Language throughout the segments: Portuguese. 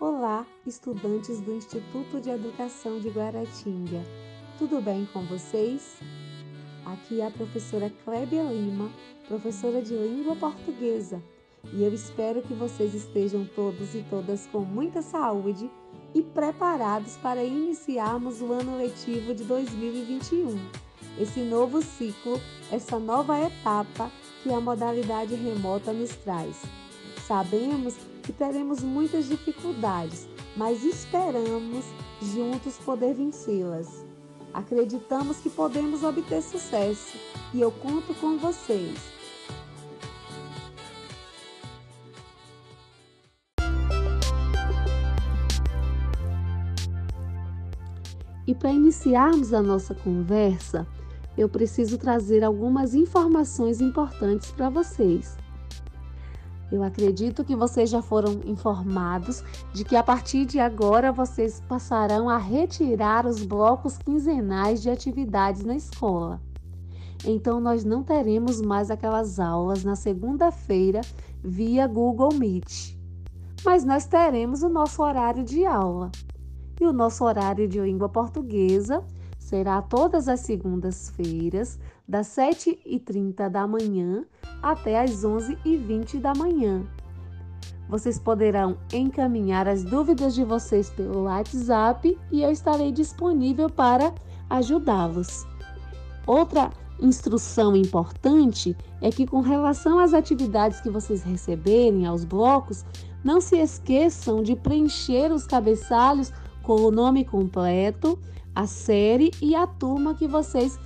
Olá, estudantes do Instituto de Educação de Guaratinga. Tudo bem com vocês? Aqui é a professora Clébia Lima, professora de língua portuguesa, e eu espero que vocês estejam todos e todas com muita saúde e preparados para iniciarmos o ano letivo de 2021. Esse novo ciclo, essa nova etapa que a modalidade remota nos traz. Sabemos que teremos muitas dificuldades, mas esperamos juntos poder vencê-las. Acreditamos que podemos obter sucesso e eu conto com vocês. E para iniciarmos a nossa conversa, eu preciso trazer algumas informações importantes para vocês. Eu acredito que vocês já foram informados de que a partir de agora vocês passarão a retirar os blocos quinzenais de atividades na escola. Então, nós não teremos mais aquelas aulas na segunda-feira via Google Meet, mas nós teremos o nosso horário de aula. E o nosso horário de língua portuguesa será todas as segundas-feiras, das 7h30 da manhã até as 11h20 da manhã. Vocês poderão encaminhar as dúvidas de vocês pelo WhatsApp e eu estarei disponível para ajudá-los. Outra instrução importante é que, com relação às atividades que vocês receberem, aos blocos, não se esqueçam de preencher os cabeçalhos com o nome completo, a série e a turma que vocês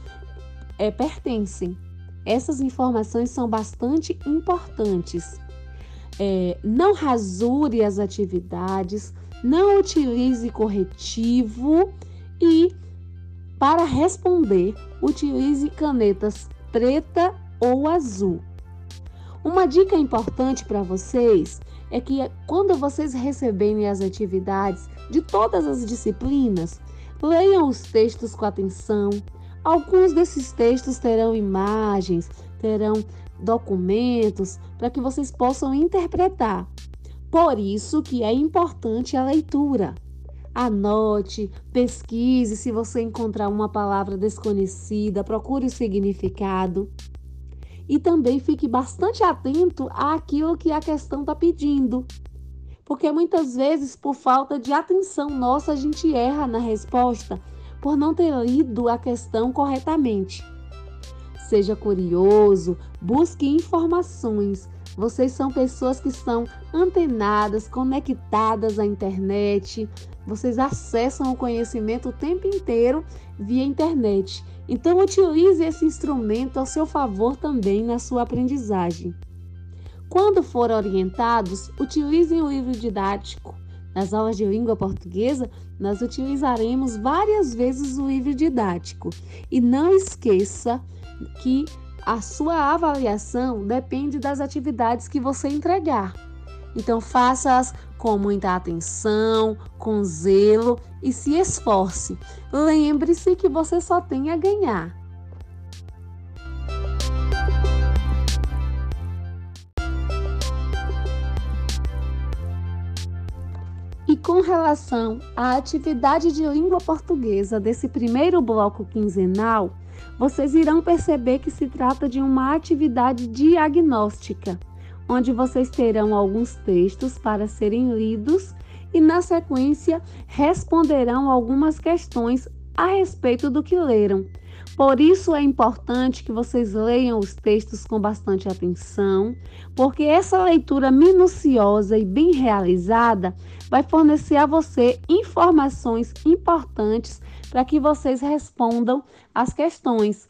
é, pertencem. Essas informações são bastante importantes. É, não rasure as atividades, não utilize corretivo e, para responder, utilize canetas preta ou azul. Uma dica importante para vocês é que quando vocês receberem as atividades de todas as disciplinas, leiam os textos com atenção, Alguns desses textos terão imagens, terão documentos para que vocês possam interpretar. Por isso que é importante a leitura. Anote, pesquise se você encontrar uma palavra desconhecida, procure o significado. E também fique bastante atento àquilo que a questão está pedindo. Porque muitas vezes, por falta de atenção nossa, a gente erra na resposta por não ter lido a questão corretamente. Seja curioso, busque informações. Vocês são pessoas que são antenadas, conectadas à internet. Vocês acessam o conhecimento o tempo inteiro via internet. Então, utilize esse instrumento ao seu favor também na sua aprendizagem. Quando forem orientados, utilizem o livro didático nas aulas de língua portuguesa, nós utilizaremos várias vezes o livro didático. E não esqueça que a sua avaliação depende das atividades que você entregar. Então, faça-as com muita atenção, com zelo e se esforce. Lembre-se que você só tem a ganhar. E com relação à atividade de língua portuguesa desse primeiro bloco quinzenal, vocês irão perceber que se trata de uma atividade diagnóstica, onde vocês terão alguns textos para serem lidos e, na sequência, responderão algumas questões a respeito do que leram. Por isso é importante que vocês leiam os textos com bastante atenção, porque essa leitura minuciosa e bem realizada vai fornecer a você informações importantes para que vocês respondam as questões.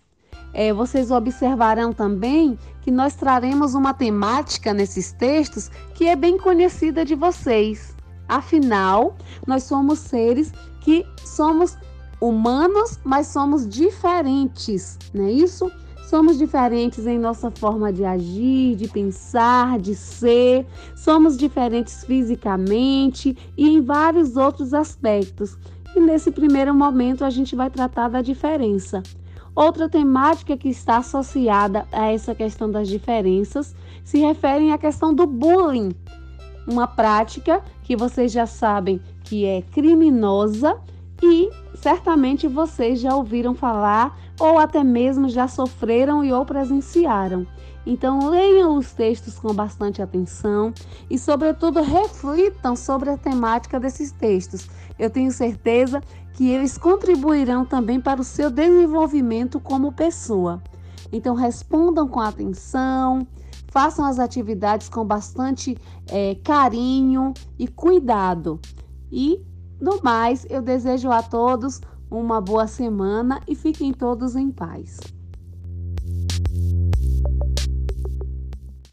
É, vocês observarão também que nós traremos uma temática nesses textos que é bem conhecida de vocês. Afinal, nós somos seres que somos humanos, mas somos diferentes, não é isso? Somos diferentes em nossa forma de agir, de pensar, de ser, somos diferentes fisicamente e em vários outros aspectos. E nesse primeiro momento a gente vai tratar da diferença. Outra temática que está associada a essa questão das diferenças se refere à questão do bullying. uma prática que vocês já sabem que é criminosa e certamente vocês já ouviram falar ou até mesmo já sofreram e ou presenciaram. Então, leiam os textos com bastante atenção e, sobretudo, reflitam sobre a temática desses textos. Eu tenho certeza que eles contribuirão também para o seu desenvolvimento como pessoa. Então, respondam com atenção, façam as atividades com bastante é, carinho e cuidado. E, no mais, eu desejo a todos uma boa semana e fiquem todos em paz.